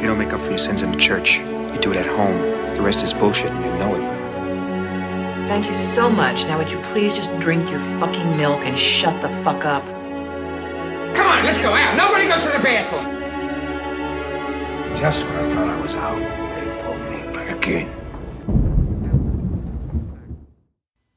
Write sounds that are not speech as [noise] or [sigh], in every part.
You don't make up for your sins in the church. You do it at home. The rest is bullshit and you know it. Thank you so much. Now would you please just drink your fucking milk and shut the fuck up? Come on, let's go out. Nobody goes to the bathroom. Just when I thought I was out, they pulled me back in.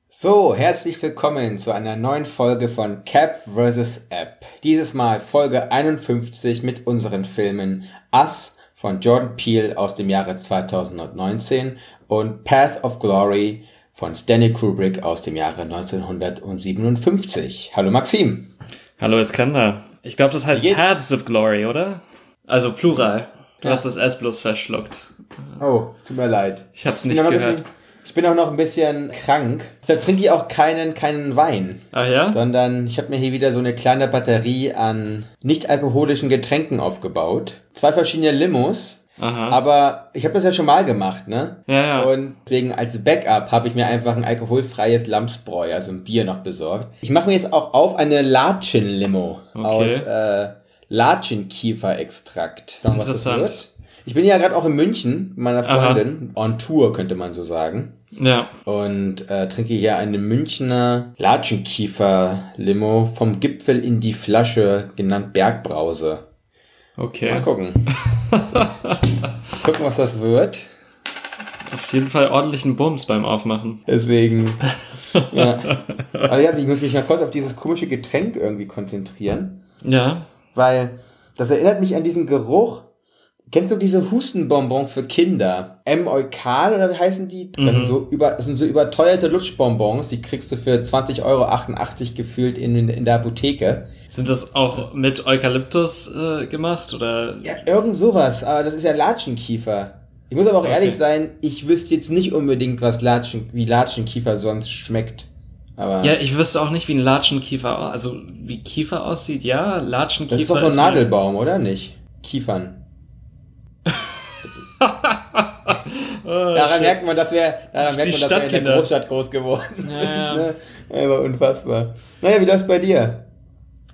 So, herzlich willkommen zu einer neuen Folge von Cap vs. App. Dieses Mal Folge 51 mit unseren Filmen Us von Jordan Peele aus dem Jahre 2019 und Path of Glory von Stanley Kubrick aus dem Jahre 1957. Hallo Maxim. Hallo Iskander. Ich glaube, das heißt Paths of Glory, oder? Also Plural. Du ja. hast das S bloß verschluckt. Oh, tut mir leid. Ich hab's nicht gehört. Ich bin auch noch ein bisschen krank. Deshalb trinke ich auch keinen, keinen Wein. Ach ja? Sondern ich habe mir hier wieder so eine kleine Batterie an nicht-alkoholischen Getränken aufgebaut. Zwei verschiedene Limos. Aha. Aber ich habe das ja schon mal gemacht, ne? Ja, ja. Und deswegen als Backup habe ich mir einfach ein alkoholfreies Lamsbräu, also ein Bier noch besorgt. Ich mache mir jetzt auch auf eine Latschen-Limo okay. aus äh, Latschenkiefer-Extrakt. Interessant. Ich bin ja gerade auch in München mit meiner Freundin, Aha. on Tour könnte man so sagen. Ja. Und äh, trinke hier eine Münchner Latschenkiefer-Limo vom Gipfel in die Flasche, genannt Bergbrause. Okay. Mal gucken. [laughs] gucken, was das wird. Auf jeden Fall ordentlichen Bums beim Aufmachen. Deswegen. [laughs] ja. Aber ja, ich muss mich mal kurz auf dieses komische Getränk irgendwie konzentrieren. Ja. Weil das erinnert mich an diesen Geruch Kennst du diese Hustenbonbons für Kinder? M-Eukal oder wie heißen die? Das, sind mhm. so über, das sind so überteuerte Lutschbonbons, die kriegst du für 20,88 Euro gefühlt in, in der Apotheke. Sind das auch mit Eukalyptus äh, gemacht oder? Ja, irgend sowas, aber das ist ja Latschenkiefer. Ich muss aber auch okay. ehrlich sein, ich wüsste jetzt nicht unbedingt, was Latschen, wie Latschenkiefer sonst schmeckt. Aber ja, ich wüsste auch nicht, wie ein Latschenkiefer, also wie Kiefer aussieht. Ja, Latschenkiefer. Das ist doch so ein Nadelbaum, oder nicht? Kiefern. [laughs] daran shit. merkt man, dass wir, daran merkt man, dass wir in der Großstadt groß geworden ja, ja. sind. Ne? war unfassbar. Naja, wie läuft's bei dir?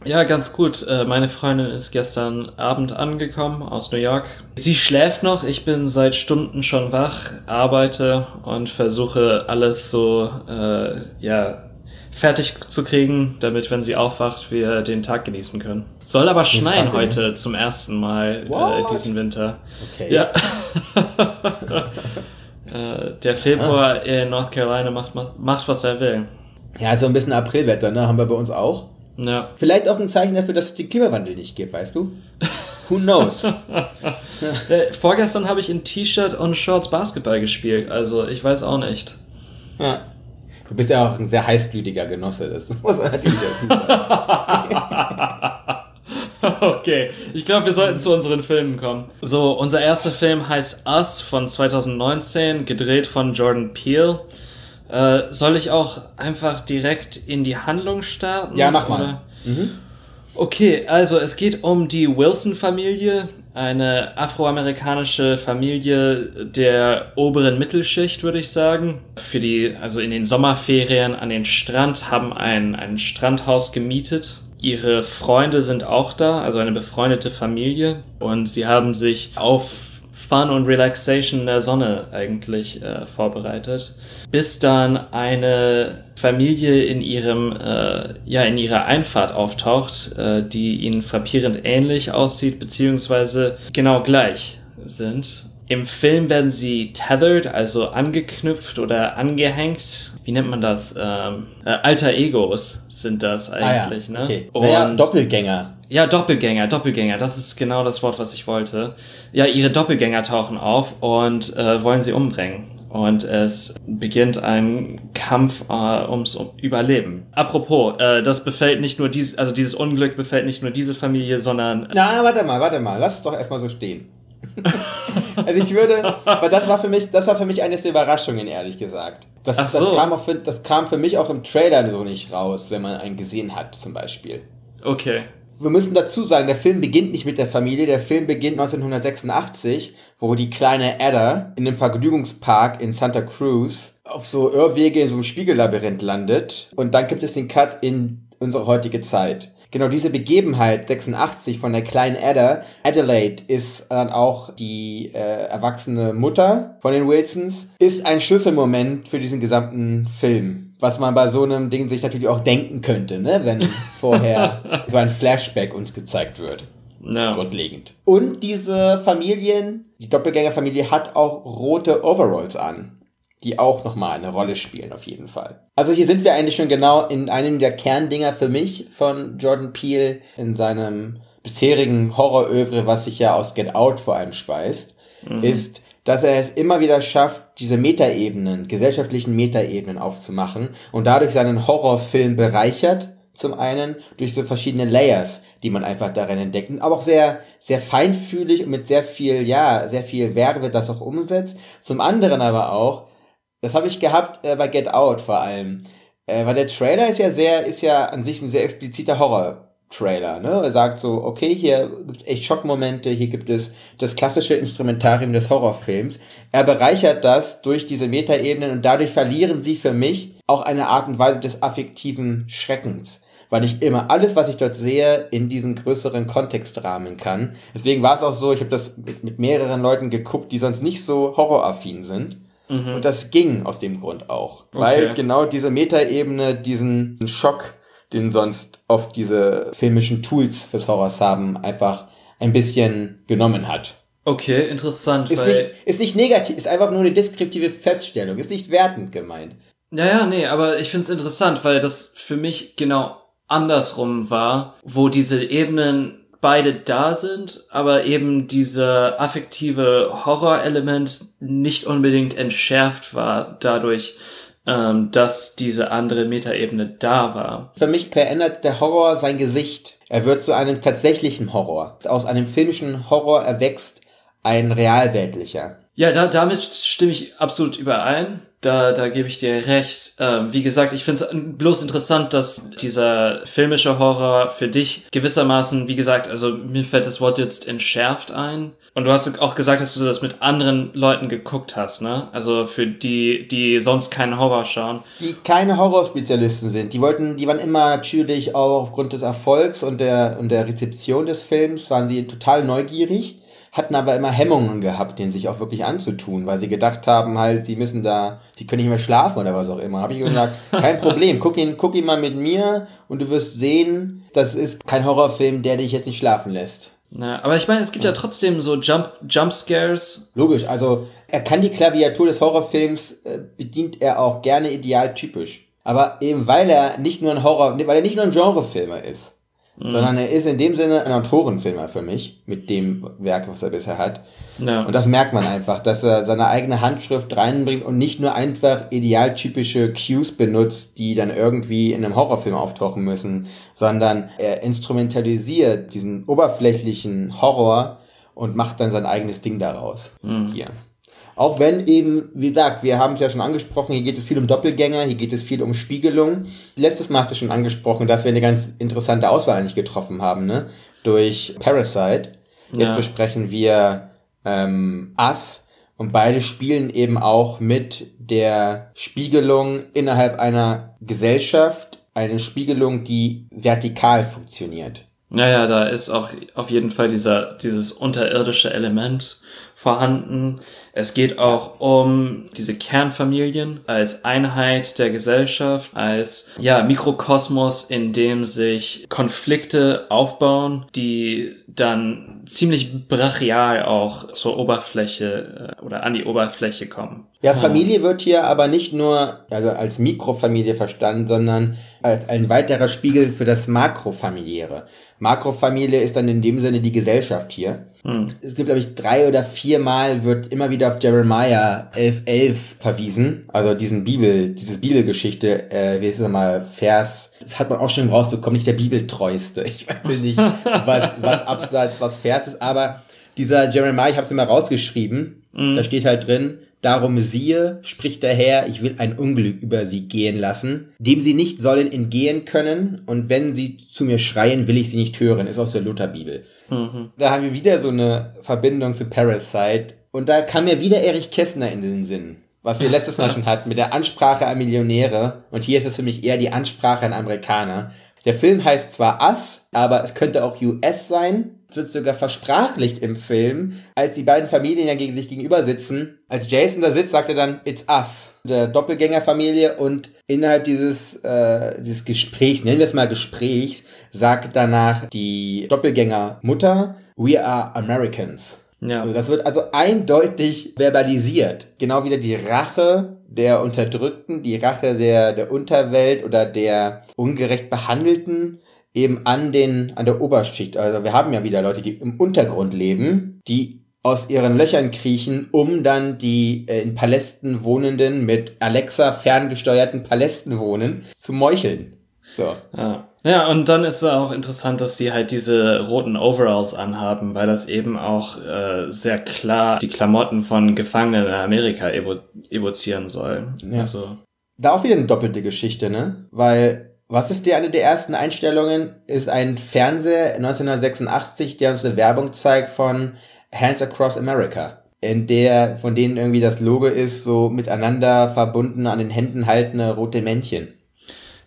Ja, ganz gut. Äh, meine Freundin ist gestern Abend angekommen aus New York. Sie schläft noch. Ich bin seit Stunden schon wach, arbeite und versuche alles so, äh, ja, fertig zu kriegen, damit, wenn sie aufwacht, wir den Tag genießen können. Soll aber schneien Kaffee, heute ne? zum ersten Mal äh, diesen Winter. Okay. Ja. [laughs] äh, der Februar ah. in North Carolina macht, macht, was er will. Ja, so ein bisschen Aprilwetter, ne? Haben wir bei uns auch. Ja. Vielleicht auch ein Zeichen dafür, dass es den Klimawandel nicht gibt, weißt du? Who knows? [laughs] äh, vorgestern habe ich in T-Shirt und Shorts Basketball gespielt, also ich weiß auch nicht. Ja. Du bist ja auch ein sehr heißblütiger Genosse, das [laughs] muss man natürlich dazu sagen. [laughs] Okay, ich glaube, wir sollten zu unseren Filmen kommen. So, unser erster Film heißt Us von 2019, gedreht von Jordan Peele. Äh, soll ich auch einfach direkt in die Handlung starten? Ja, mach mal. Mhm. Okay, also es geht um die Wilson-Familie, eine afroamerikanische Familie der oberen Mittelschicht, würde ich sagen. Für die, also in den Sommerferien an den Strand, haben ein, ein Strandhaus gemietet. Ihre Freunde sind auch da, also eine befreundete Familie. Und sie haben sich auf Fun und Relaxation in der Sonne eigentlich äh, vorbereitet, bis dann eine Familie in ihrem äh, ja in ihrer Einfahrt auftaucht, äh, die ihnen frappierend ähnlich aussieht beziehungsweise genau gleich sind. Im Film werden sie tethered, also angeknüpft oder angehängt. Wie nennt man das? Ähm, äh, Alter Egos sind das eigentlich, ah, ja. ne? Okay. Und naja, Doppelgänger. Ja, Doppelgänger, Doppelgänger, das ist genau das Wort, was ich wollte. Ja, ihre Doppelgänger tauchen auf und äh, wollen sie umbringen. Und es beginnt ein Kampf äh, ums Überleben. Apropos, äh, das befällt nicht nur dies, also dieses Unglück befällt nicht nur diese Familie, sondern. Na, warte mal, warte mal, lass es doch erstmal so stehen. [laughs] also ich würde, weil das war für mich, das war für mich eines der Überraschungen, ehrlich gesagt. Das, Ach so. das, kam auch für, das kam für mich auch im Trailer so nicht raus, wenn man einen gesehen hat, zum Beispiel. Okay wir müssen dazu sagen, der Film beginnt nicht mit der Familie, der Film beginnt 1986, wo die kleine Ada in einem Vergnügungspark in Santa Cruz auf so Irrwege in so einem Spiegellabyrinth landet und dann gibt es den Cut in unsere heutige Zeit. Genau diese Begebenheit 86 von der kleinen Ada, Adelaide ist dann auch die äh, erwachsene Mutter von den Wilsons, ist ein Schlüsselmoment für diesen gesamten Film. Was man bei so einem Ding sich natürlich auch denken könnte, ne? wenn [laughs] vorher so ein Flashback uns gezeigt wird. Ja. Grundlegend. Und diese Familien, die Doppelgängerfamilie hat auch rote Overalls an die auch nochmal eine Rolle spielen, auf jeden Fall. Also hier sind wir eigentlich schon genau in einem der Kerndinger für mich von Jordan Peele in seinem bisherigen Horrorövre, was sich ja aus Get Out vor allem speist, mhm. ist, dass er es immer wieder schafft, diese Metaebenen, gesellschaftlichen Metaebenen aufzumachen und dadurch seinen Horrorfilm bereichert, zum einen durch so verschiedene Layers, die man einfach darin entdeckt, aber auch sehr, sehr feinfühlig und mit sehr viel, ja, sehr viel Werbe das auch umsetzt. Zum anderen aber auch, das habe ich gehabt äh, bei Get Out vor allem. Äh, weil der Trailer ist ja sehr, ist ja an sich ein sehr expliziter Horror-Trailer. Ne? Er sagt so, okay, hier gibt's echt Schockmomente, hier gibt es das klassische Instrumentarium des Horrorfilms. Er bereichert das durch diese Metaebenen und dadurch verlieren sie für mich auch eine Art und Weise des affektiven Schreckens weil ich immer alles, was ich dort sehe, in diesen größeren Kontext rahmen kann. Deswegen war es auch so, ich habe das mit, mit mehreren Leuten geguckt, die sonst nicht so horroraffin sind. Mhm. Und das ging aus dem Grund auch. Okay. Weil genau diese Metaebene diesen Schock, den sonst oft diese filmischen Tools fürs Horrors haben, einfach ein bisschen genommen hat. Okay, interessant. Ist, nicht, ist nicht negativ, ist einfach nur eine deskriptive Feststellung, ist nicht wertend gemeint. Naja, nee, aber ich find's interessant, weil das für mich genau andersrum war, wo diese Ebenen beide da sind, aber eben dieser affektive Horrorelement nicht unbedingt entschärft war dadurch, ähm, dass diese andere Metaebene da war. Für mich verändert der Horror sein Gesicht. Er wird zu einem tatsächlichen Horror. Aus einem filmischen Horror erwächst ein realweltlicher. Ja, da, damit stimme ich absolut überein. Da, da gebe ich dir recht. Ähm, wie gesagt, ich finde es bloß interessant, dass dieser filmische Horror für dich gewissermaßen, wie gesagt, also mir fällt das Wort jetzt entschärft ein. Und du hast auch gesagt, dass du das mit anderen Leuten geguckt hast, ne? Also für die, die sonst keinen Horror schauen. Die keine Horrorspezialisten sind. Die wollten, die waren immer natürlich auch aufgrund des Erfolgs und der, und der Rezeption des Films, waren sie total neugierig hatten aber immer Hemmungen gehabt, den sich auch wirklich anzutun, weil sie gedacht haben, halt, sie müssen da, sie können nicht mehr schlafen oder was auch immer. Habe ich gesagt, [laughs] kein Problem, guck ihn, guck ihn mal mit mir und du wirst sehen, das ist kein Horrorfilm, der dich jetzt nicht schlafen lässt. Na, aber ich meine, es gibt ja trotzdem so Jump, Jump Scares. Logisch, also er kann die Klaviatur des Horrorfilms, äh, bedient er auch gerne idealtypisch. Aber eben weil er nicht nur ein Horror, weil er nicht nur ein Genrefilmer ist Mhm. Sondern er ist in dem Sinne ein Autorenfilmer für mich, mit dem Werk, was er bisher hat. Ja. Und das merkt man einfach, dass er seine eigene Handschrift reinbringt und nicht nur einfach idealtypische Cues benutzt, die dann irgendwie in einem Horrorfilm auftauchen müssen, sondern er instrumentalisiert diesen oberflächlichen Horror und macht dann sein eigenes Ding daraus. Mhm. Hier. Auch wenn eben, wie gesagt, wir haben es ja schon angesprochen, hier geht es viel um Doppelgänger, hier geht es viel um Spiegelung. Letztes Mal hast du schon angesprochen, dass wir eine ganz interessante Auswahl eigentlich getroffen haben, ne? Durch Parasite. Jetzt ja. besprechen wir ähm, Us und beide spielen eben auch mit der Spiegelung innerhalb einer Gesellschaft, eine Spiegelung, die vertikal funktioniert. Naja, da ist auch auf jeden Fall dieser, dieses unterirdische Element vorhanden. Es geht auch um diese Kernfamilien als Einheit der Gesellschaft, als ja, Mikrokosmos, in dem sich Konflikte aufbauen, die dann ziemlich brachial auch zur Oberfläche äh, oder an die Oberfläche kommen. Ja, Familie wird hier aber nicht nur also als Mikrofamilie verstanden, sondern als ein weiterer Spiegel für das Makrofamiliäre. Makrofamilie ist dann in dem Sinne die Gesellschaft hier. Hm. Es gibt, glaube ich, drei oder vier Mal wird immer wieder auf Jeremiah 11.11 11 verwiesen. Also diesen Bibel, diese Bibelgeschichte, äh, wie ist es mal, Vers, das hat man auch schon rausbekommen, nicht der Bibeltreueste. Ich weiß nicht, was, was Abseits, was Vers ist, aber dieser Jeremiah, ich habe es immer rausgeschrieben, hm. da steht halt drin, Darum siehe, spricht der Herr, ich will ein Unglück über sie gehen lassen, dem sie nicht sollen entgehen können, und wenn sie zu mir schreien, will ich sie nicht hören, ist aus der Lutherbibel. Mhm. Da haben wir wieder so eine Verbindung zu Parasite, und da kam mir wieder Erich Kästner in den Sinn, was wir letztes Mal [laughs] schon hatten, mit der Ansprache an Millionäre, und hier ist es für mich eher die Ansprache an Amerikaner. Der Film heißt zwar Us, aber es könnte auch US sein. Es wird sogar versprachlicht im Film, als die beiden Familien ja gegen sich gegenüber sitzen. Als Jason da sitzt, sagt er dann, it's us, der Doppelgängerfamilie. Und innerhalb dieses, äh, dieses Gesprächs, nennen wir es mal Gesprächs, sagt danach die Doppelgängermutter, we are Americans. Ja. Also das wird also eindeutig verbalisiert. Genau wieder die Rache der Unterdrückten, die Rache der, der Unterwelt oder der ungerecht Behandelten eben an den, an der Oberschicht. Also wir haben ja wieder Leute, die im Untergrund leben, die aus ihren Löchern kriechen, um dann die äh, in Palästen wohnenden, mit Alexa ferngesteuerten Palästen wohnen, zu meucheln. So. Ja. ja, und dann ist es auch interessant, dass sie halt diese roten Overalls anhaben, weil das eben auch äh, sehr klar die Klamotten von Gefangenen in Amerika evo evozieren soll. Ja. Also, Da auch wieder eine doppelte Geschichte, ne? Weil, was ist die eine der ersten Einstellungen? Ist ein Fernseher 1986, der uns eine Werbung zeigt von Hands Across America. In der, von denen irgendwie das Logo ist, so miteinander verbunden an den Händen haltende rote Männchen.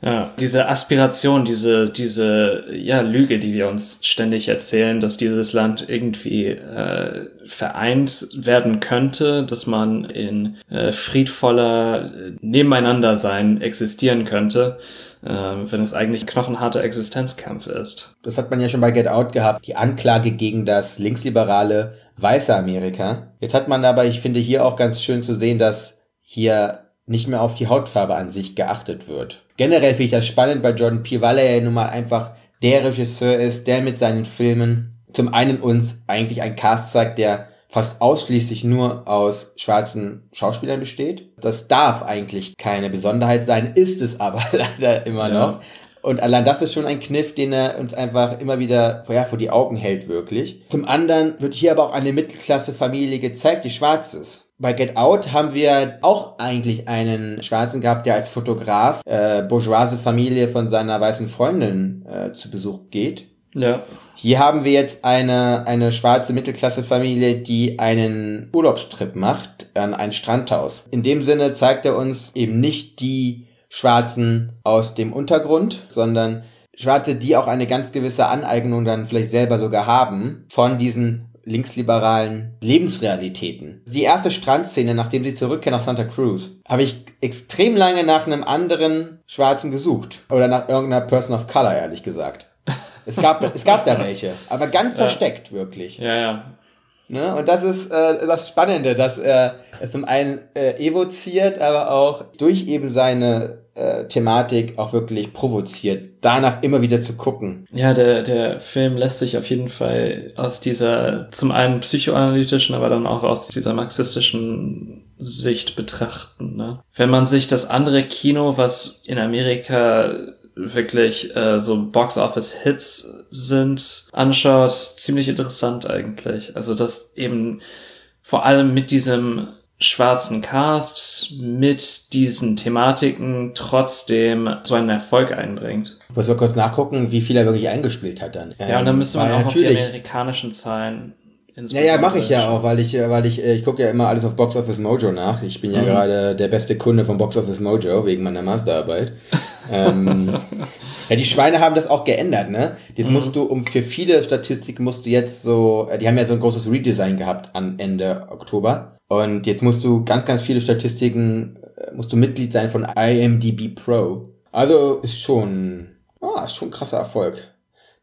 ja, diese Aspiration, diese, diese ja, Lüge, die wir uns ständig erzählen, dass dieses Land irgendwie äh, vereint werden könnte, dass man in äh, friedvoller äh, Nebeneinandersein existieren könnte, wenn es eigentlich knochenharter Existenzkampf ist. Das hat man ja schon bei Get Out gehabt. Die Anklage gegen das linksliberale weiße Amerika. Jetzt hat man aber, ich finde hier auch ganz schön zu sehen, dass hier nicht mehr auf die Hautfarbe an sich geachtet wird. Generell finde ich das spannend bei Jordan Peele, weil er ja nun mal einfach der Regisseur ist, der mit seinen Filmen zum einen uns eigentlich einen Cast zeigt, der fast ausschließlich nur aus schwarzen Schauspielern besteht. Das darf eigentlich keine Besonderheit sein, ist es aber [laughs] leider immer Ja. noch. Und allein das ist schon ein Kniff, den er uns einfach immer wieder ja, vor die Augen hält, wirklich. Zum anderen wird hier aber auch eine Mittelklasse-Familie gezeigt, die schwarz ist. Bei Get Out haben wir auch eigentlich einen Schwarzen gehabt, der als Fotograf äh, bourgeoise Familie von seiner weißen Freundin äh, zu Besuch geht. Ja. Hier haben wir jetzt eine, eine schwarze Mittelklasse-Familie, die einen Urlaubstrip macht an ein Strandhaus. In dem Sinne zeigt er uns eben nicht die Schwarzen aus dem Untergrund, sondern Schwarze, die auch eine ganz gewisse Aneignung dann vielleicht selber sogar haben von diesen linksliberalen Lebensrealitäten. Die erste Strandszene, nachdem sie zurückkehren nach Santa Cruz, habe ich extrem lange nach einem anderen Schwarzen gesucht. Oder nach irgendeiner Person of Color, ehrlich gesagt. Es gab, es gab da welche, aber ganz versteckt, wirklich. Ja, ja. Ne? Und das ist äh, das Spannende, dass er es zum einen äh, evoziert, aber auch durch eben seine äh, Thematik auch wirklich provoziert, danach immer wieder zu gucken. Ja, der, der Film lässt sich auf jeden Fall aus dieser zum einen psychoanalytischen, aber dann auch aus dieser marxistischen Sicht betrachten. Ne? Wenn man sich das andere Kino, was in Amerika wirklich äh, so Box-Office-Hits sind, anschaut, ziemlich interessant eigentlich. Also das eben vor allem mit diesem schwarzen Cast, mit diesen Thematiken trotzdem so einen Erfolg einbringt. Muss mal kurz nachgucken, wie viel er wirklich eingespielt hat dann. Ja, und dann müsste man weil auch auf die amerikanischen Zahlen Ja, ja, mache ich ja auch, weil ich, äh, weil ich, äh, ich gucke ja immer alles auf Box Office Mojo nach. Ich bin ja Mhm. gerade der beste Kunde von Box Office Mojo wegen meiner Masterarbeit. ähm, [laughs] ja, die Schweine haben das auch geändert, ne? Jetzt Mhm. musst du, um für viele Statistiken musst du jetzt so, äh, die haben ja so ein großes Redesign gehabt an Ende Oktober. Und jetzt musst du ganz, ganz viele Statistiken, musst du Mitglied sein von IMDb Pro. Also ist schon, ah, ist schon ein krasser Erfolg.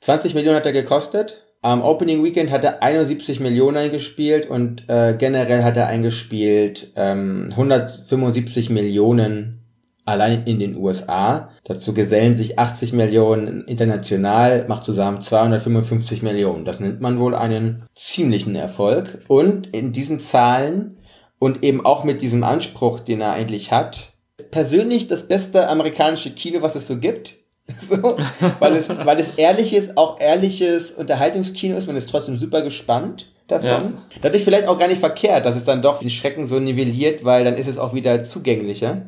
20 Millionen hat er gekostet. Am Opening Weekend hat er 71 Millionen eingespielt und äh, generell hat er eingespielt ähm, 175 Millionen allein in den USA. Dazu gesellen sich 80 Millionen international, macht zusammen 255 Millionen. Das nennt man wohl einen ziemlichen Erfolg. Und in diesen Zahlen und eben auch mit diesem Anspruch, den er eigentlich hat, ist persönlich das beste amerikanische Kino, was es so gibt. [laughs] So, weil, es, weil es ehrliches, auch ehrliches Unterhaltungskino ist, man ist trotzdem super gespannt davon. Ja. Dadurch vielleicht auch gar nicht verkehrt, dass es dann doch den Schrecken so nivelliert, weil dann ist es auch wieder zugänglicher.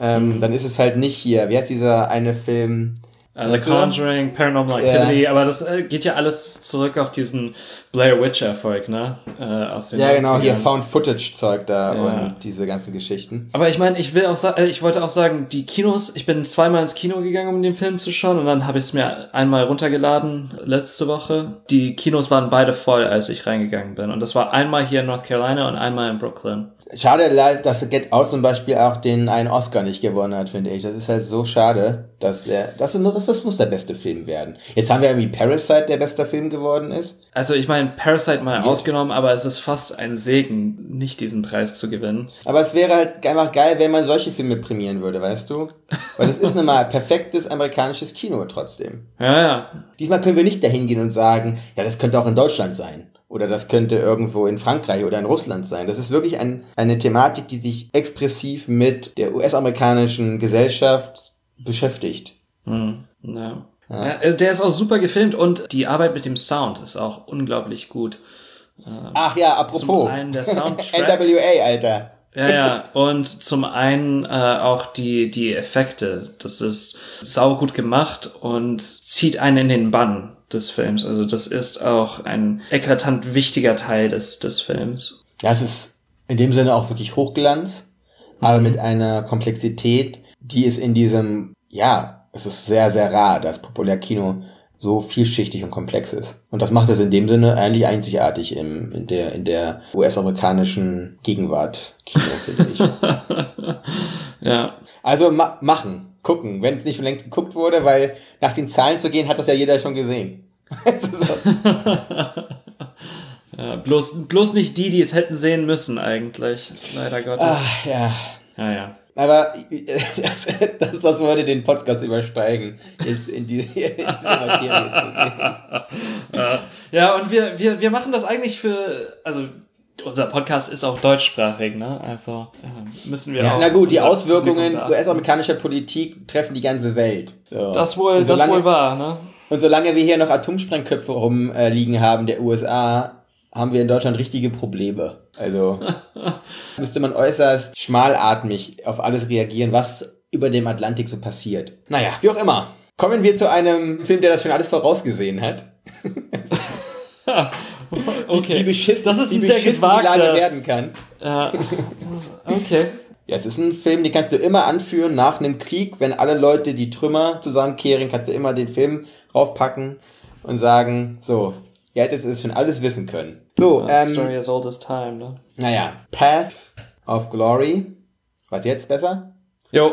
Ähm, Dann ist es halt nicht hier, wie heißt dieser eine Film, Uh, The? Conjuring, Paranormal. Activity, aber das äh, geht ja alles zurück auf diesen Blair Witch-Erfolg, ne? Äh, aus den Ja, genau, hier 90ern. Found-Footage-Zeug da Ja. und diese ganzen Geschichten. Aber ich meine, ich will auch sagen, ich wollte auch sagen, die Kinos, ich bin zweimal ins Kino gegangen, um den Film zu schauen und dann habe ich es mir einmal runtergeladen letzte Woche. Die Kinos waren beide voll, als ich reingegangen bin und das war einmal hier in North Carolina und einmal in Brooklyn. Schade, dass Get Out zum Beispiel auch den einen Oscar nicht gewonnen hat, finde ich. Das ist halt so schade, dass er, das, das, das muss der beste Film werden. Jetzt haben wir irgendwie Parasite, der bester Film geworden ist. Also ich meine, Parasite mal ausgenommen, aber es ist fast ein Segen, nicht diesen Preis zu gewinnen. Aber es wäre halt einfach geil, wenn man solche Filme prämieren würde, weißt du? Weil das ist nun mal perfektes amerikanisches Kino trotzdem. Ja, ja. Diesmal können wir nicht dahin gehen und sagen, ja, das könnte auch in Deutschland sein. Oder das könnte irgendwo in Frankreich oder in Russland sein. Das ist wirklich ein, eine Thematik, die sich expressiv mit der US-amerikanischen Gesellschaft beschäftigt. Hm, ja. Ja, also der ist auch super gefilmt und die Arbeit mit dem Sound ist auch unglaublich gut. Ach ja, apropos. Zum einen der Soundtrack. [laughs] NWA, Alter. Ja, ja, und zum einen äh, auch die, die Effekte. Das ist saugut gemacht und zieht einen in den Bann des Films. Also das ist auch ein eklatant wichtiger Teil des, des Films. Ja, es ist in dem Sinne auch wirklich Hochglanz, aber mit einer Komplexität, die ist in diesem, ja, es ist sehr, sehr rar, dass Populärkino so vielschichtig und komplex ist. Und das macht es in dem Sinne eigentlich einzigartig im, in der, in der US-amerikanischen Gegenwart Kino, finde ich. [laughs] Ja. Also ma machen, gucken, wenn es nicht schon längst geguckt wurde, weil nach den Zahlen zu gehen, hat das ja jeder schon gesehen. [laughs] Also so. [laughs] ja bloß, bloß nicht die, die es hätten sehen müssen eigentlich. Leider Gottes. Ach, ja. Ja, ja. Aber [laughs] das, das, das würde den Podcast übersteigen, jetzt in die, in diese Materie zu gehen. Ja, und wir, wir, wir machen das eigentlich für, also unser Podcast ist auch deutschsprachig, ne? Also äh, müssen wir Ja, auch. na gut, die Auswirkungen. US-amerikanischer Politik treffen die ganze Welt. So. Das wohl, und das solange, wohl war, ne? Und solange wir hier noch Atomsprengköpfe rumliegen haben, der USA, haben wir in Deutschland richtige Probleme. Also [laughs] müsste man äußerst schmalatmig auf alles reagieren, was über dem Atlantik so passiert. Naja, wie auch immer. Kommen wir zu einem Film, der das schon alles vorausgesehen hat. [laughs] [laughs] Okay. Wie beschissen, das ist wie ein sehr beschissen die Lage gewagter. werden kann. Ja. okay. Ja, es ist ein Film, den kannst du immer anführen nach einem Krieg, wenn alle Leute die Trümmer zusammenkehren, kannst du immer den Film raufpacken und sagen, so, ihr hättet es schon alles wissen können. So, Ja, ähm, Story as old as time, ne? naja, Path of Glory. Was jetzt besser? Jo.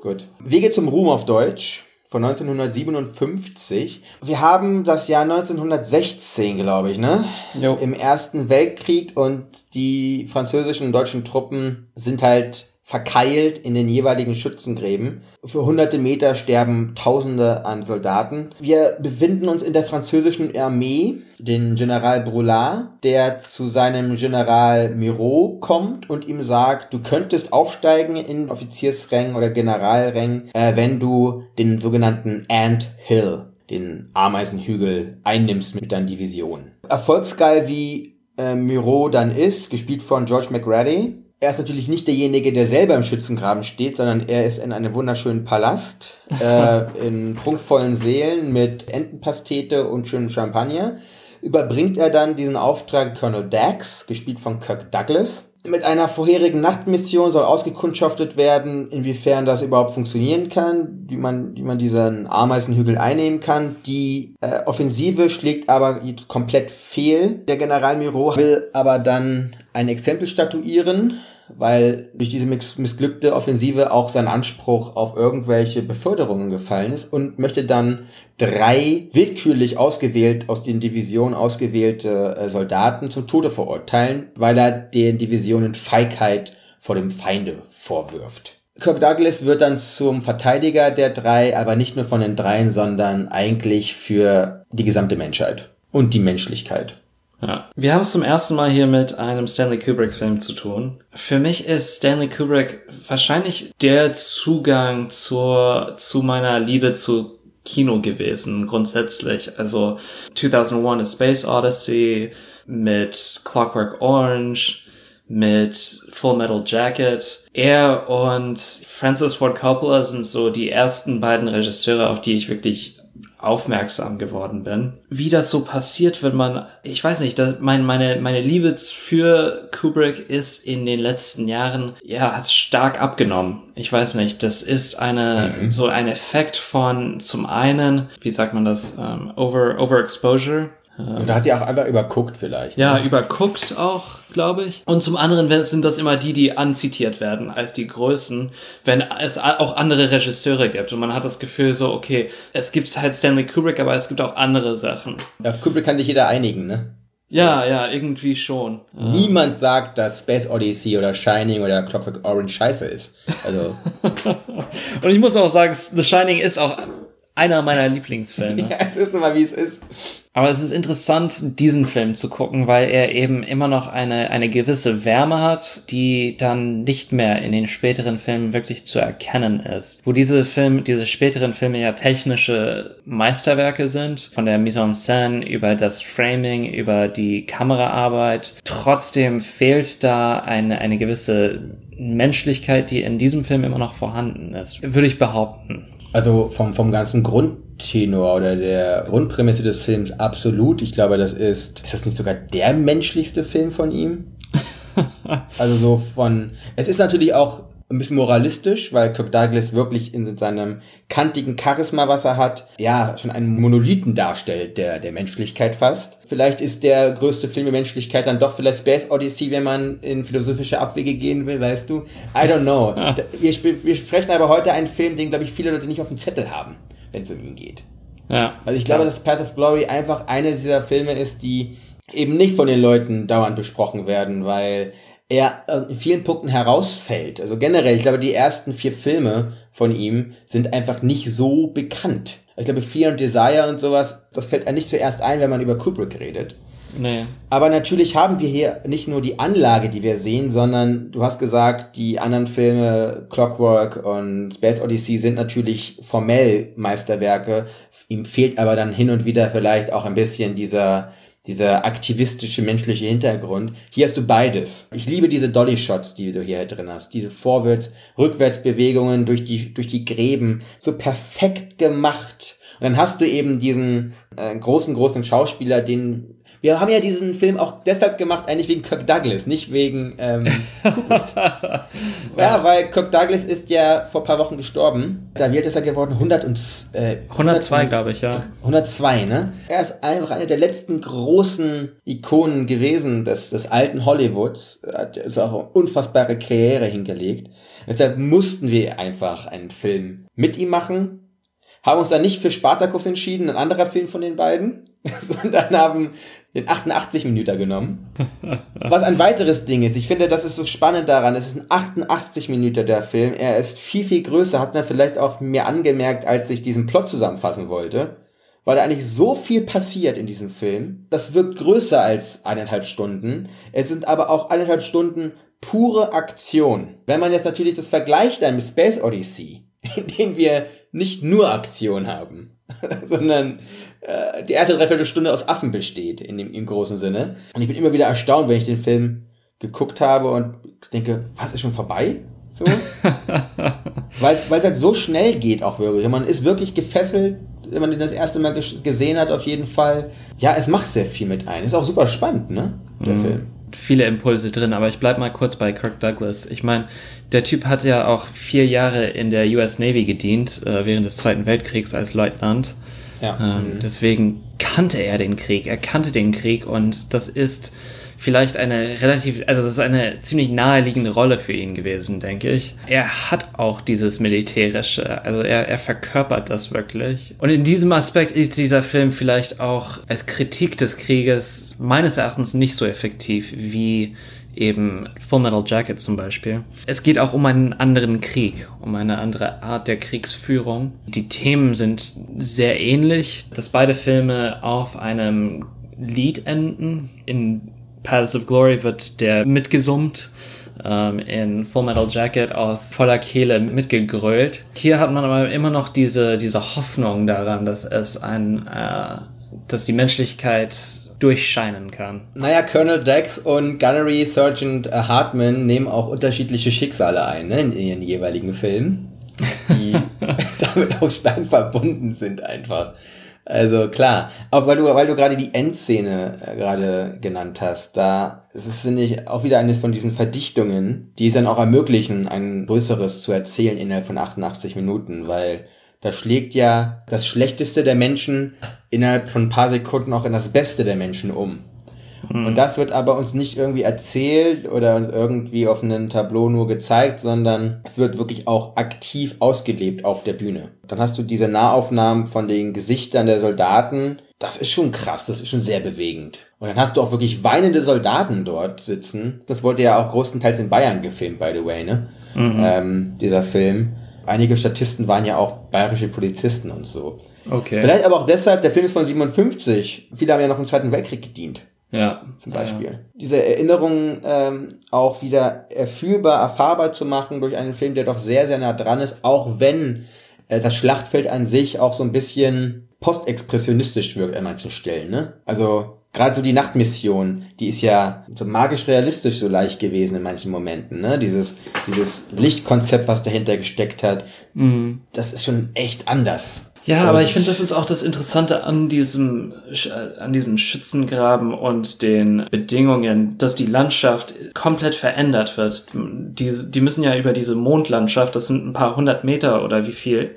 Gut. Wege zum Ruhm auf Deutsch von 1957. Wir haben das Jahr 1916, glaube ich, ne? Jo. Im Ersten Weltkrieg und die französischen und deutschen Truppen sind halt verkeilt in den jeweiligen Schützengräben. Für hunderte Meter sterben Tausende an Soldaten. Wir befinden uns in der französischen Armee, den General Brulard, der zu seinem General Miro kommt und ihm sagt, du könntest aufsteigen in Offiziersrängen oder Generalrängen, äh, wenn du den sogenannten Ant Hill, den Ameisenhügel, einnimmst mit deiner Division. Erfolgsgeil wie äh, Miro dann ist, gespielt von George McReady, er ist natürlich nicht derjenige, der selber im Schützengraben steht, sondern er ist in einem wunderschönen Palast, [laughs] äh, in prunkvollen Sälen mit Entenpastete und schönem Champagner. Überbringt er dann diesen Auftrag Colonel Dax, gespielt von Kirk Douglas. Mit einer vorherigen Nachtmission soll ausgekundschaftet werden, inwiefern das überhaupt funktionieren kann, wie man, wie man diesen Ameisenhügel einnehmen kann. Die äh, Offensive schlägt aber komplett fehl. Der General Miro will aber dann ein Exempel statuieren, weil durch diese miss missglückte Offensive auch sein Anspruch auf irgendwelche Beförderungen gefallen ist und möchte dann drei willkürlich ausgewählt, aus den Divisionen ausgewählte äh, Soldaten zum Tode verurteilen, weil er den Divisionen Feigheit vor dem Feinde vorwirft. Kirk Douglas wird dann zum Verteidiger der drei, aber nicht nur von den dreien, sondern eigentlich für die gesamte Menschheit und die Menschlichkeit. Wir haben es zum ersten Mal hier mit einem Stanley Kubrick-Film zu tun. Für mich ist Stanley Kubrick wahrscheinlich der Zugang zur, zu meiner Liebe zu Kino gewesen, grundsätzlich. Also 2001 A Space Odyssey mit Clockwork Orange, mit Full Metal Jacket. Er und Francis Ford Coppola sind so die ersten beiden Regisseure, auf die ich wirklich aufmerksam geworden bin. Wie das so passiert, wenn man, ich weiß nicht, das, mein, meine, meine Liebe für Kubrick ist in den letzten Jahren, ja, hat stark abgenommen. Ich weiß nicht, das ist eine, mhm. so ein Effekt von zum einen, wie sagt man das, um, ähm, over, overexposure und da hat sie auch einfach überguckt vielleicht. Ja, ne? überguckt auch, glaube ich. Und zum anderen sind das immer die, die anzitiert werden als die Größen, wenn es auch andere Regisseure gibt. Und man hat das Gefühl so, okay, es gibt halt Stanley Kubrick, aber es gibt auch andere Sachen. Auf Kubrick kann sich jeder einigen, ne? Ja, ja, irgendwie schon. Niemand sagt, dass Space Odyssey oder Shining oder Clockwork Orange scheiße ist. Also. [laughs] Und ich muss auch sagen, The Shining ist auch einer meiner Lieblingsfilme. [laughs] ja, es ist immer wie es ist. Aber es ist interessant, diesen Film zu gucken, weil er eben immer noch eine, eine gewisse Wärme hat, die dann nicht mehr in den späteren Filmen wirklich zu erkennen ist. Wo diese Filme, diese späteren Filme ja technische Meisterwerke sind, von der Mise en Scène über das Framing, über die Kameraarbeit. Trotzdem fehlt da eine, eine gewisse Menschlichkeit, die in diesem Film immer noch vorhanden ist, würde ich behaupten. Also vom, vom ganzen Grundtenor oder der Grundprämisse des Films absolut. Ich glaube, das ist, ist das nicht sogar der menschlichste Film von ihm? [laughs] also so von, es ist natürlich auch ein bisschen moralistisch, weil Kirk Douglas wirklich in seinem kantigen Charisma, was er hat, ja, schon einen Monolithen darstellt, der, der Menschlichkeit fast. Vielleicht ist der größte Film der Menschlichkeit dann doch vielleicht Space Odyssey, wenn man in philosophische Abwege gehen will, weißt du? I don't know. [laughs] wir, wir sprechen aber heute einen Film, den, glaube ich, viele Leute nicht auf dem Zettel haben, wenn es um ihn geht. Ja. Also ich glaube, ja. dass Path of Glory einfach einer dieser Filme ist, die eben nicht von den Leuten dauernd besprochen werden, weil er in vielen Punkten herausfällt. Also generell, ich glaube, die ersten vier Filme von ihm sind einfach nicht so bekannt. Ich glaube, Fear and Desire und sowas, das fällt einem nicht zuerst ein, wenn man über Kubrick redet. Nee. Aber natürlich haben wir hier nicht nur die Anlage, die wir sehen, sondern du hast gesagt, die anderen Filme, Clockwork und Space Odyssey, sind natürlich formell Meisterwerke. Ihm fehlt aber dann hin und wieder vielleicht auch ein bisschen dieser dieser aktivistische menschliche Hintergrund. Hier hast du beides. Ich liebe diese Dolly-Shots, die du hier drin hast. Diese Vorwärts-, Rückwärtsbewegungen durch die, durch die Gräben. So perfekt gemacht. Und dann hast du eben diesen äh, großen, großen Schauspieler, den wir haben ja diesen Film auch deshalb gemacht, eigentlich wegen Kirk Douglas, nicht wegen ähm, [laughs] ja, weil Kirk Douglas ist ja vor paar Wochen gestorben. Da wird es ja geworden 100 und, äh, 102, glaube ich, ja. 102, ne? Er ist einfach eine der letzten großen Ikonen gewesen des, des alten Hollywoods. Er hat ist auch eine unfassbare Karriere hingelegt. Deshalb mussten wir einfach einen Film mit ihm machen haben uns dann nicht für Spartacus entschieden, ein anderer Film von den beiden, [laughs] sondern haben den 88 Minuten genommen. Was ein weiteres Ding ist, ich finde, das ist so spannend daran, es ist ein 88 Minuten der Film, er ist viel, viel größer, hat man vielleicht auch mehr angemerkt, als ich diesen Plot zusammenfassen wollte, weil da eigentlich so viel passiert in diesem Film. Das wirkt größer als eineinhalb Stunden, es sind aber auch eineinhalb Stunden pure Aktion. Wenn man jetzt natürlich das vergleicht dann mit Space Odyssey, [laughs] in dem wir nicht nur Aktion haben, [laughs] sondern äh, die erste Dreiviertelstunde aus Affen besteht, in dem, im großen Sinne. Und ich bin immer wieder erstaunt, wenn ich den Film geguckt habe und denke, was ist schon vorbei? So. [laughs] weil es halt so schnell geht auch wirklich. Man ist wirklich gefesselt, wenn man den das erste Mal gesehen hat, auf jeden Fall. Ja, es macht sehr viel mit ein. Ist auch super spannend, ne? Der mhm. Film viele Impulse drin, aber ich bleib mal kurz bei Kirk Douglas. Ich meine, der Typ hat ja auch vier Jahre in der US Navy gedient, äh, während des Zweiten Weltkriegs als Leutnant. Ja. Ähm, mhm. Deswegen kannte er den Krieg, er kannte den Krieg und das ist vielleicht eine relativ, also das ist eine ziemlich naheliegende Rolle für ihn gewesen, denke ich. Er hat auch dieses Militärische, also er, er verkörpert das wirklich. Und in diesem Aspekt ist dieser Film vielleicht auch als Kritik des Krieges meines Erachtens nicht so effektiv wie eben Full Metal Jacket zum Beispiel. Es geht auch um einen anderen Krieg, um eine andere Art der Kriegsführung. Die Themen sind sehr ähnlich, dass beide Filme auf einem Lied enden. In Palace of Glory wird der mitgesummt ähm, in Full Metal Jacket aus voller Kehle mitgegrölt. Hier hat man aber immer noch diese, diese Hoffnung daran, dass es ein, äh, dass die Menschlichkeit durchscheinen kann. Naja, Colonel Dex und Gunnery Sergeant äh, Hartman nehmen auch unterschiedliche Schicksale ein ne, in ihren jeweiligen Filmen, die [laughs] [laughs] damit auch stark verbunden sind einfach. Also klar, auch weil du, weil du gerade die Endszene äh, gerade genannt hast, da ist es, finde ich, auch wieder eine von diesen Verdichtungen, die es dann auch ermöglichen, ein größeres zu erzählen innerhalb von 88 Minuten, weil da schlägt ja das Schlechteste der Menschen innerhalb von ein paar Sekunden auch in das Beste der Menschen um. Und das wird aber uns nicht irgendwie erzählt oder uns irgendwie auf einem Tableau nur gezeigt, sondern es wird wirklich auch aktiv ausgelebt auf der Bühne. Dann hast du diese Nahaufnahmen von den Gesichtern der Soldaten. Das ist schon krass, das ist schon sehr bewegend. Und dann hast du auch wirklich weinende Soldaten dort sitzen. Das wurde ja auch größtenteils in Bayern gefilmt, by the way, ne? Ähm, dieser Film. Einige Statisten waren ja auch bayerische Polizisten und so. Okay. Vielleicht aber auch deshalb, der Film ist von 57. Viele haben ja noch im Zweiten Weltkrieg gedient ja. zum Beispiel. Diese Erinnerungen ähm, auch wieder erfühlbar, erfahrbar zu machen durch einen Film, der doch sehr, sehr nah dran ist, auch wenn äh, das Schlachtfeld an sich auch so ein bisschen postexpressionistisch wirkt an manchen Stellen. Ne? Also gerade so die Nachtmission, die ist ja so magisch realistisch so leicht gewesen in manchen Momenten. Ne? Dieses, dieses Lichtkonzept, was dahinter gesteckt hat, das ist schon echt anders. Ja, aber Und- ich finde, das ist auch das Interessante an diesem, äh, an diesem Schützengraben und den Bedingungen, dass die Landschaft komplett verändert wird. Die, die müssen ja über diese Mondlandschaft, das sind ein paar hundert Meter oder wie viel,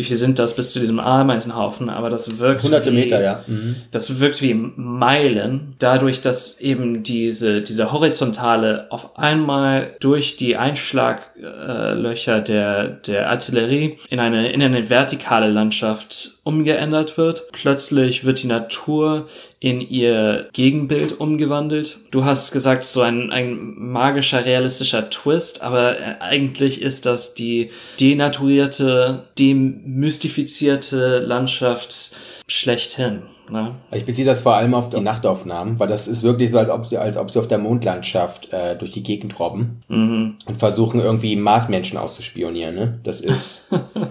wie viel sind das bis zu diesem Ameisenhaufen, aber das wirkt Hunderte wie, Meter, ja. Mhm. das wirkt wie Meilen, dadurch, dass eben diese, diese horizontale auf einmal durch die Einschlaglöcher der, der Artillerie in eine, in eine vertikale Landschaft umgeändert wird. Plötzlich wird die Natur in ihr Gegenbild umgewandelt. Du hast gesagt, so ein, ein magischer, realistischer Twist, aber äh, eigentlich ist das die denaturierte, demystifizierte Landschaft schlechthin. Ne? Ich beziehe das vor allem auf die Nachtaufnahmen, weil das ist wirklich so, als ob sie, als ob sie auf der Mondlandschaft äh, durch die Gegend robben Mhm. und versuchen irgendwie Marsmenschen auszuspionieren. Ne? Das ist,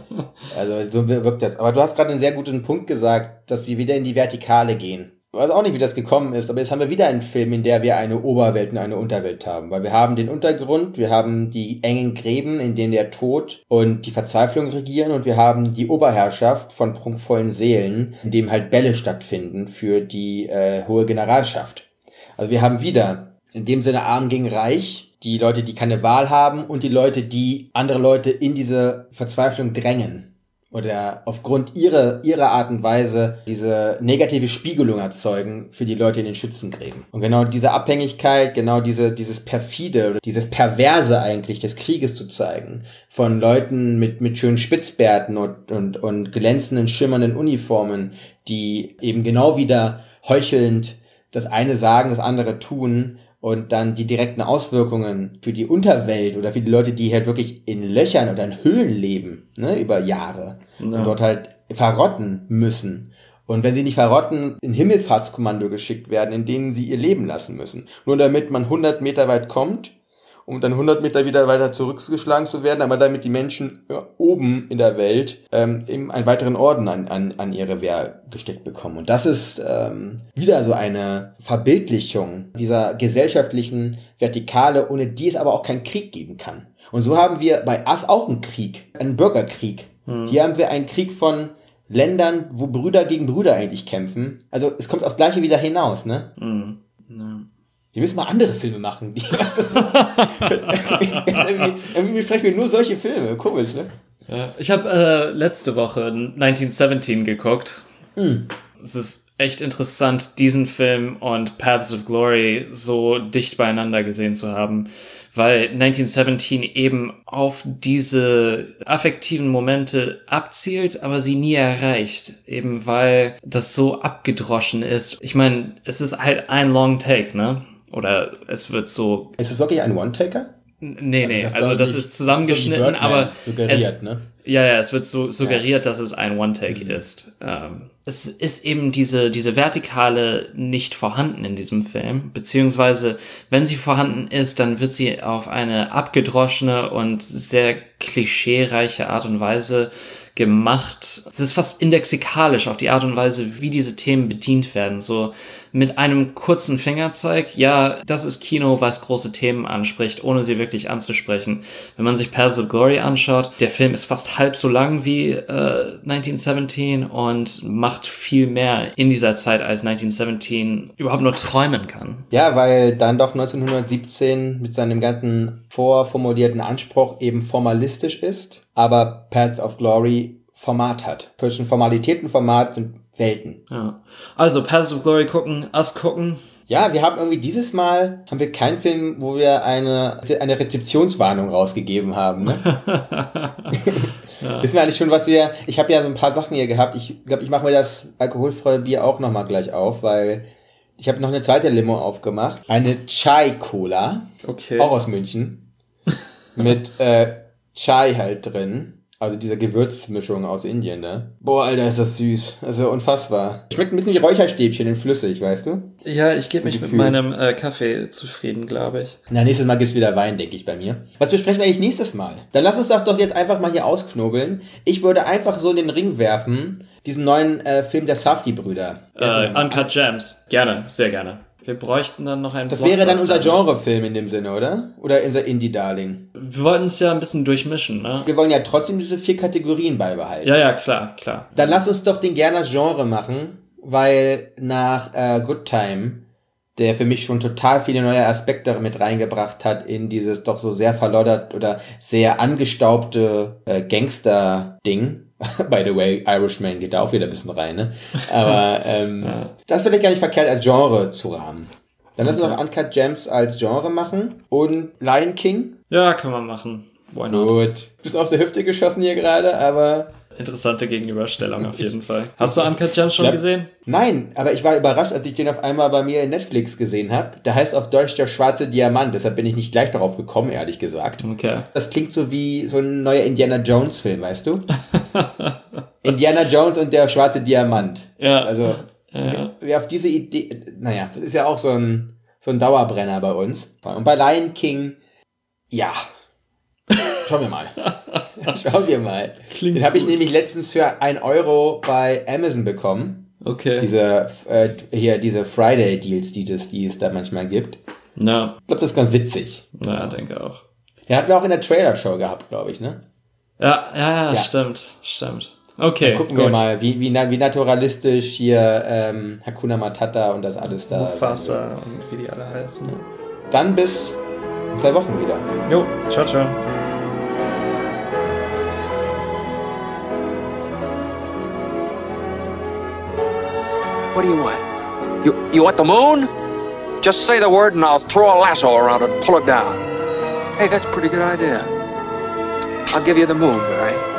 [laughs] also so wirkt das. Aber du hast gerade einen sehr guten Punkt gesagt, dass wir wieder in die Vertikale gehen. Weiß auch nicht, wie das gekommen ist, aber jetzt haben wir wieder einen Film, in der wir eine Oberwelt und eine Unterwelt haben. Weil wir haben den Untergrund, wir haben die engen Gräben, in denen der Tod und die Verzweiflung regieren und wir haben die Oberherrschaft von prunkvollen Seelen, in dem halt Bälle stattfinden für die äh, hohe Generalschaft. Also wir haben wieder in dem Sinne arm gegen reich, die Leute, die keine Wahl haben und die Leute, die andere Leute in diese Verzweiflung drängen oder aufgrund ihrer, ihrer Art und Weise diese negative Spiegelung erzeugen für die Leute in den Schützengräben. Und genau diese Abhängigkeit, genau diese, dieses perfide oder dieses perverse eigentlich des Krieges zu zeigen von Leuten mit, mit schönen Spitzbärten und, und, und glänzenden, schimmernden Uniformen, die eben genau wieder heuchelnd das eine sagen, das andere tun und dann die direkten Auswirkungen für die Unterwelt oder für die Leute, die halt wirklich in Löchern oder in Höhlen leben, ne, über Jahre und dort halt verrotten müssen. Und wenn sie nicht verrotten, in Himmelfahrtskommando geschickt werden, in denen sie ihr Leben lassen müssen. Nur damit man 100 Meter weit kommt, um dann 100 Meter wieder weiter zurückgeschlagen zu werden, aber damit die Menschen oben in der Welt ähm, eben einen weiteren Orden an, an, an ihre Wehr gesteckt bekommen. Und das ist ähm, wieder so eine Verbildlichung dieser gesellschaftlichen Vertikale, ohne die es aber auch keinen Krieg geben kann. Und so haben wir bei Ass auch einen Krieg, einen Bürgerkrieg. Hier haben wir einen Krieg von Ländern, wo Brüder gegen Brüder eigentlich kämpfen. Also es kommt aufs Gleiche wieder hinaus, ne? Mhm. Wir müssen mal andere Filme machen. Die [laughs] [laughs] irgendwie, irgendwie besprechen wir nur solche Filme. Komisch, ne? Ja, ich habe äh, letzte Woche 1917 geguckt. Es ist echt interessant, diesen Film und Paths of Glory so dicht beieinander gesehen zu haben, weil 1917 eben auf diese affektiven Momente abzielt, aber sie nie erreicht, eben weil das so abgedroschen ist. Ich meine, es ist halt ein Long Take, ne? Oder es wird so Ist das wirklich ein One-Taker? Nee, nee, das also das ist zusammengeschnitten, Birdman aber suggeriert, es, ne? ja, ja, es wird so suggeriert, dass es ein One-Take Mhm. ist. Ähm, es ist eben diese, diese Vertikale nicht vorhanden in diesem Film, beziehungsweise wenn sie vorhanden ist, dann wird sie auf eine abgedroschene und sehr klischeereiche Art und Weise gemacht. Es ist fast indexikalisch auf die Art und Weise, wie diese Themen bedient werden. So mit einem kurzen Fingerzeig, ja, das ist Kino, was große Themen anspricht, ohne sie wirklich anzusprechen. Wenn man sich Paths of Glory anschaut, der Film ist fast halb so lang wie äh, 1917 und macht viel mehr in dieser Zeit, als 1917 überhaupt nur träumen kann. Ja, weil dann doch 1917 mit seinem ganzen vorformulierten Anspruch eben formalistisch ist, aber Paths of Glory Format hat. Zwischen Formalität und Format sind Welten. Ja. Also, Paths of Glory gucken, Us gucken. Ja, wir haben irgendwie dieses Mal haben wir keinen Film, wo wir eine, eine Rezeptionswarnung rausgegeben haben. Ne? [laughs] ja. Wissen wir eigentlich schon, was wir. Ich habe ja so ein paar Sachen hier gehabt. Ich glaube, ich mache mir das alkoholfreie Bier auch nochmal gleich auf, weil ich habe noch eine zweite Limo aufgemacht. Eine Chai-Cola. Okay. Auch aus München. mit äh, Chai halt drin. Also diese Gewürzmischung aus Indien, ne? Boah, Alter, ist das süß. Also unfassbar. Schmeckt ein bisschen wie Räucherstäbchen in flüssig, weißt du? Ja, ich gebe mich mit meinem äh, Kaffee zufrieden, glaube ich. Na, nächstes Mal gibt's wieder Wein, denke ich bei mir. Was besprechen wir eigentlich nächstes Mal? Dann lass uns das doch jetzt einfach mal hier ausknobeln. Ich würde einfach so in den Ring werfen, diesen neuen äh, Film der Safdie-Brüder. Äh, Uncut Gems. Gerne, sehr gerne. Wir bräuchten dann noch einen Das wäre dann unser Genrefilm in dem Sinne, oder? Oder unser Indie-Darling. Wir wollten es ja ein bisschen durchmischen, ne? Wir wollen ja trotzdem diese vier Kategorien beibehalten. Ja, ja, klar, klar. Dann lass uns doch den gerne als Genre machen, weil nach äh, Good Time, der für mich schon total viele neue Aspekte mit reingebracht hat in dieses doch so sehr verloddert oder sehr angestaubte äh, Gangster-Ding. [laughs] By the way, Irishman geht da auch wieder ein bisschen rein, ne? Aber [laughs] ähm, ja. Das finde ich gar nicht verkehrt als Genre zu rahmen. Dann lass uns noch Uncut Gems als Genre machen und Lion King. Ja, kann man machen. Why not? Gut. Bist auf der Hüfte geschossen hier gerade, aber interessante Gegenüberstellung auf jeden Fall. Hast du Uncut Gems schon glaub, gesehen? Nein, aber ich war überrascht, als ich den auf einmal bei mir in Netflix gesehen habe. Der heißt auf Deutsch der schwarze Diamant, deshalb bin ich nicht gleich darauf gekommen, ehrlich gesagt. Okay. Das klingt so wie so ein neuer Indiana Jones Film, weißt du? [laughs] Indiana Jones und der schwarze Diamant. Ja. Also, ja. wer auf diese Idee, naja, das ist ja auch so ein, so ein Dauerbrenner bei uns. Und bei Lion King, ja. Schauen wir mal. [laughs] Schauen wir mal. Klingt Den habe ich nämlich letztens für ein Euro bei Amazon bekommen. Okay. Diese, äh, hier, diese Friday-Deals, die, das, die es da manchmal gibt. Na. Ich glaube, das ist ganz witzig. Ja, denke auch. Den hatten wir auch in der Trailer-Show gehabt, glaube ich, ne? Ja, ja, ja, ja, stimmt, stimmt. Okay. Dann gucken gut. wir mal, wie, wie, wie naturalistisch hier ähm, Hakuna Matata und das alles da. Mufasa und wie die alle heißen. Dann bis in zwei Wochen wieder. Jo, ciao, ciao. What do you want? You, you want the moon? Just say the word and I'll throw a lasso around it and pull it down. Hey, that's a pretty good idea. I'll give you the moon, Barry. Just